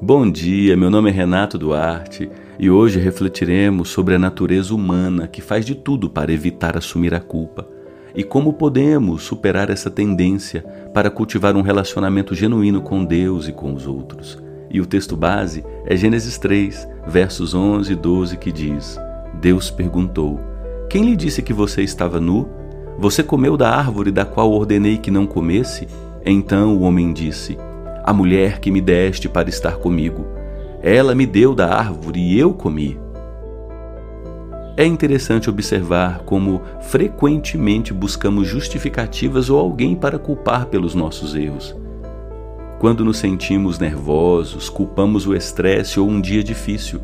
Bom dia, meu nome é Renato Duarte e hoje refletiremos sobre a natureza humana que faz de tudo para evitar assumir a culpa e como podemos superar essa tendência para cultivar um relacionamento genuíno com Deus e com os outros. E o texto base é Gênesis 3, versos 11 e 12, que diz: Deus perguntou: Quem lhe disse que você estava nu? Você comeu da árvore da qual ordenei que não comesse? Então o homem disse: a mulher que me deste para estar comigo. Ela me deu da árvore e eu comi. É interessante observar como frequentemente buscamos justificativas ou alguém para culpar pelos nossos erros. Quando nos sentimos nervosos, culpamos o estresse ou um dia difícil.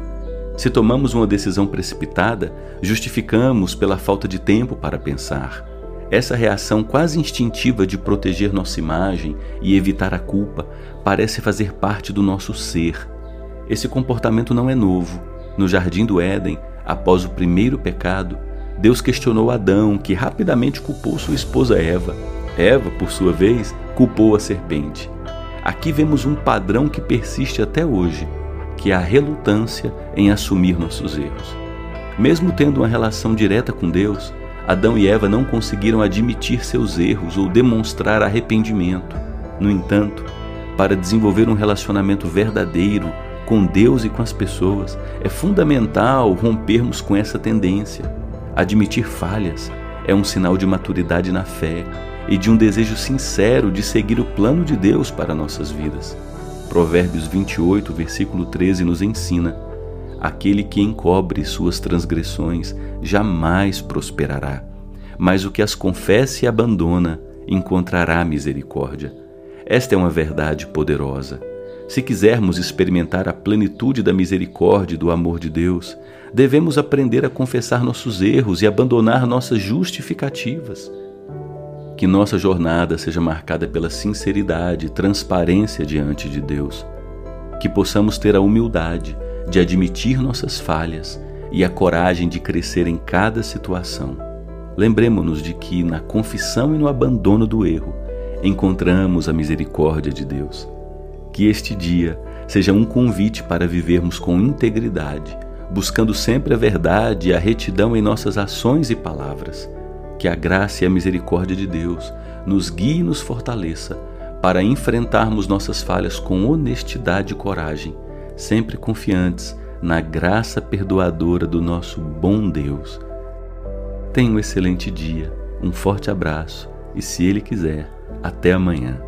Se tomamos uma decisão precipitada, justificamos pela falta de tempo para pensar. Essa reação quase instintiva de proteger nossa imagem e evitar a culpa parece fazer parte do nosso ser. Esse comportamento não é novo. No jardim do Éden, após o primeiro pecado, Deus questionou Adão, que rapidamente culpou sua esposa Eva. Eva, por sua vez, culpou a serpente. Aqui vemos um padrão que persiste até hoje, que é a relutância em assumir nossos erros. Mesmo tendo uma relação direta com Deus, Adão e Eva não conseguiram admitir seus erros ou demonstrar arrependimento. No entanto, para desenvolver um relacionamento verdadeiro com Deus e com as pessoas, é fundamental rompermos com essa tendência. Admitir falhas é um sinal de maturidade na fé e de um desejo sincero de seguir o plano de Deus para nossas vidas. Provérbios 28, versículo 13 nos ensina: Aquele que encobre suas transgressões jamais prosperará, mas o que as confessa e abandona encontrará misericórdia. Esta é uma verdade poderosa. Se quisermos experimentar a plenitude da misericórdia e do amor de Deus, devemos aprender a confessar nossos erros e abandonar nossas justificativas. Que nossa jornada seja marcada pela sinceridade e transparência diante de Deus. Que possamos ter a humildade de admitir nossas falhas e a coragem de crescer em cada situação. Lembremos-nos de que, na confissão e no abandono do erro, encontramos a misericórdia de Deus. Que este dia seja um convite para vivermos com integridade, buscando sempre a verdade e a retidão em nossas ações e palavras. Que a graça e a misericórdia de Deus nos guie e nos fortaleça para enfrentarmos nossas falhas com honestidade e coragem sempre confiantes na graça perdoadora do nosso bom Deus. Tenha um excelente dia, um forte abraço e, se Ele quiser, até amanhã.